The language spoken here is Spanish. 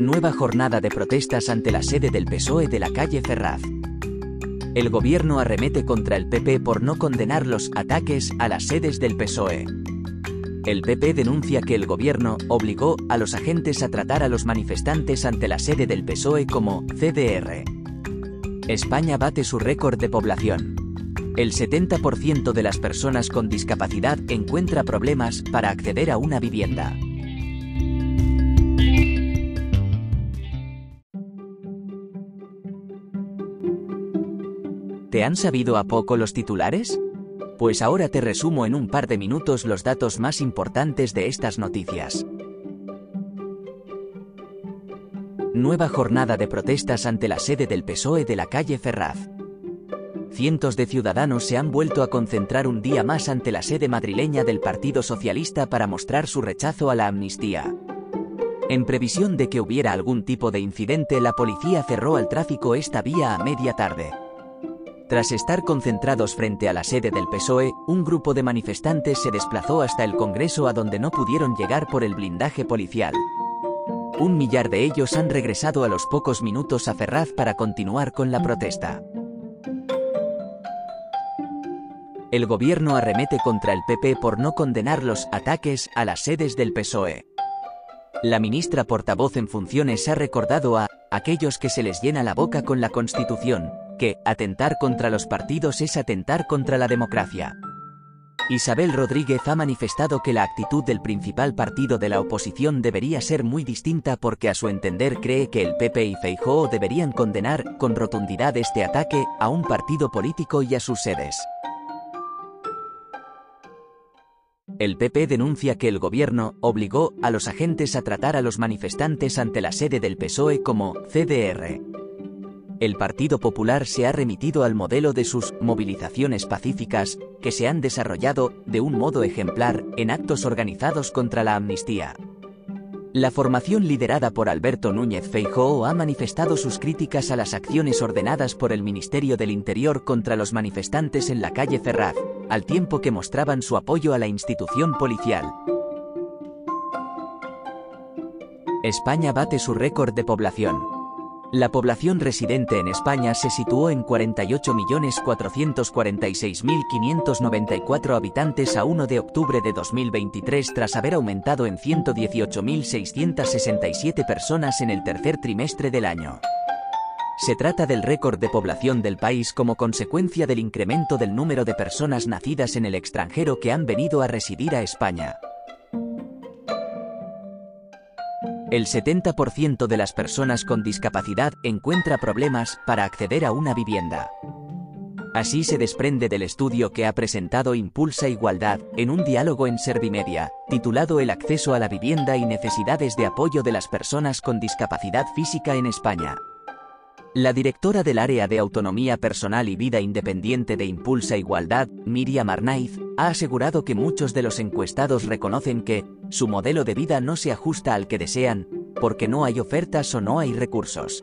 Nueva jornada de protestas ante la sede del PSOE de la calle Ferraz. El gobierno arremete contra el PP por no condenar los ataques a las sedes del PSOE. El PP denuncia que el gobierno obligó a los agentes a tratar a los manifestantes ante la sede del PSOE como CDR. España bate su récord de población. El 70% de las personas con discapacidad encuentra problemas para acceder a una vivienda. ¿Te han sabido a poco los titulares? Pues ahora te resumo en un par de minutos los datos más importantes de estas noticias. Nueva jornada de protestas ante la sede del PSOE de la calle Ferraz. Cientos de ciudadanos se han vuelto a concentrar un día más ante la sede madrileña del Partido Socialista para mostrar su rechazo a la amnistía. En previsión de que hubiera algún tipo de incidente, la policía cerró al tráfico esta vía a media tarde. Tras estar concentrados frente a la sede del PSOE, un grupo de manifestantes se desplazó hasta el Congreso a donde no pudieron llegar por el blindaje policial. Un millar de ellos han regresado a los pocos minutos a Ferraz para continuar con la protesta. El gobierno arremete contra el PP por no condenar los ataques a las sedes del PSOE. La ministra portavoz en funciones ha recordado a aquellos que se les llena la boca con la Constitución, que atentar contra los partidos es atentar contra la democracia. Isabel Rodríguez ha manifestado que la actitud del principal partido de la oposición debería ser muy distinta porque a su entender cree que el PP y Feijóo deberían condenar con rotundidad este ataque a un partido político y a sus sedes. El PP denuncia que el gobierno obligó a los agentes a tratar a los manifestantes ante la sede del PSOE como CDR el Partido Popular se ha remitido al modelo de sus movilizaciones pacíficas, que se han desarrollado de un modo ejemplar en actos organizados contra la amnistía. La formación liderada por Alberto Núñez Feijóo ha manifestado sus críticas a las acciones ordenadas por el Ministerio del Interior contra los manifestantes en la calle Ferraz, al tiempo que mostraban su apoyo a la institución policial. España bate su récord de población. La población residente en España se situó en 48.446.594 habitantes a 1 de octubre de 2023 tras haber aumentado en 118.667 personas en el tercer trimestre del año. Se trata del récord de población del país como consecuencia del incremento del número de personas nacidas en el extranjero que han venido a residir a España. El 70% de las personas con discapacidad encuentra problemas para acceder a una vivienda. Así se desprende del estudio que ha presentado Impulsa Igualdad en un diálogo en Servimedia, titulado El acceso a la vivienda y necesidades de apoyo de las personas con discapacidad física en España. La directora del área de autonomía personal y vida independiente de Impulsa Igualdad, Miriam Arnaiz, ha asegurado que muchos de los encuestados reconocen que su modelo de vida no se ajusta al que desean, porque no hay ofertas o no hay recursos.